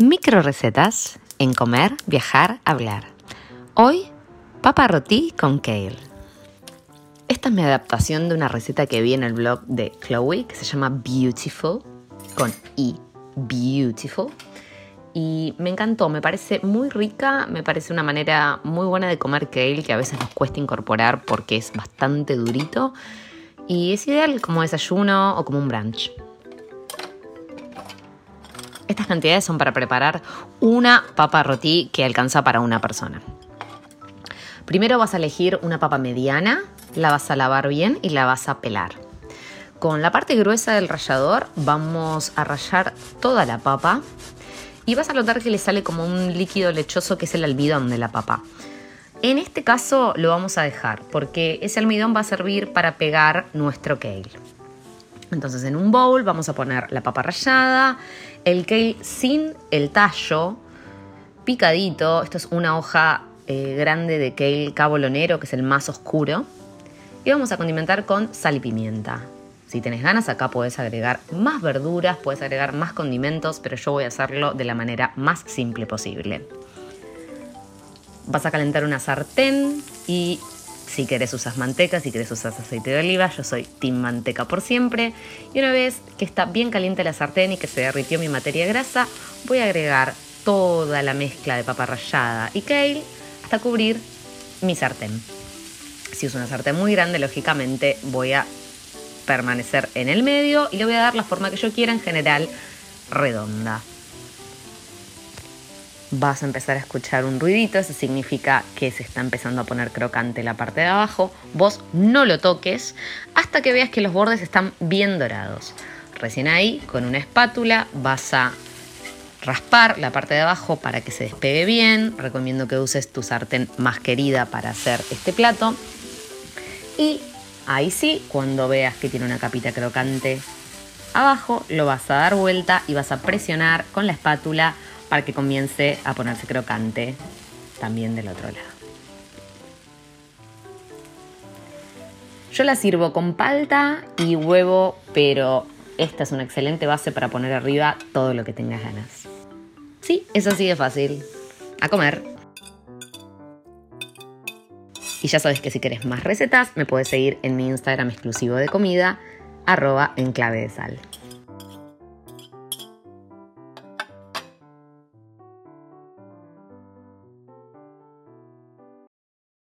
Micro recetas en comer, viajar, hablar. Hoy, papa roti con kale. Esta es mi adaptación de una receta que vi en el blog de Chloe que se llama Beautiful, con I, Beautiful. Y me encantó, me parece muy rica, me parece una manera muy buena de comer kale que a veces nos cuesta incorporar porque es bastante durito. Y es ideal como desayuno o como un brunch. Estas cantidades son para preparar una papa roti que alcanza para una persona. Primero vas a elegir una papa mediana, la vas a lavar bien y la vas a pelar. Con la parte gruesa del rallador vamos a rallar toda la papa y vas a notar que le sale como un líquido lechoso que es el almidón de la papa. En este caso lo vamos a dejar porque ese almidón va a servir para pegar nuestro kale. Entonces en un bowl vamos a poner la papa rallada, el kale sin el tallo, picadito. Esto es una hoja eh, grande de kale cabolonero, que es el más oscuro. Y vamos a condimentar con sal y pimienta. Si tenés ganas, acá puedes agregar más verduras, puedes agregar más condimentos, pero yo voy a hacerlo de la manera más simple posible. Vas a calentar una sartén y si querés usas manteca, si querés usas aceite de oliva, yo soy team manteca por siempre. Y una vez que está bien caliente la sartén y que se derritió mi materia grasa, voy a agregar toda la mezcla de papa rallada y kale hasta cubrir mi sartén. Si uso una sartén muy grande, lógicamente voy a permanecer en el medio y le voy a dar la forma que yo quiera, en general redonda vas a empezar a escuchar un ruidito, eso significa que se está empezando a poner crocante la parte de abajo. Vos no lo toques hasta que veas que los bordes están bien dorados. Recién ahí, con una espátula, vas a raspar la parte de abajo para que se despegue bien. Recomiendo que uses tu sartén más querida para hacer este plato. Y ahí sí, cuando veas que tiene una capita crocante abajo, lo vas a dar vuelta y vas a presionar con la espátula para que comience a ponerse crocante también del otro lado. Yo la sirvo con palta y huevo, pero esta es una excelente base para poner arriba todo lo que tengas ganas. Sí, es así de fácil. A comer. Y ya sabes que si quieres más recetas, me puedes seguir en mi Instagram exclusivo de comida, arroba en clave de sal.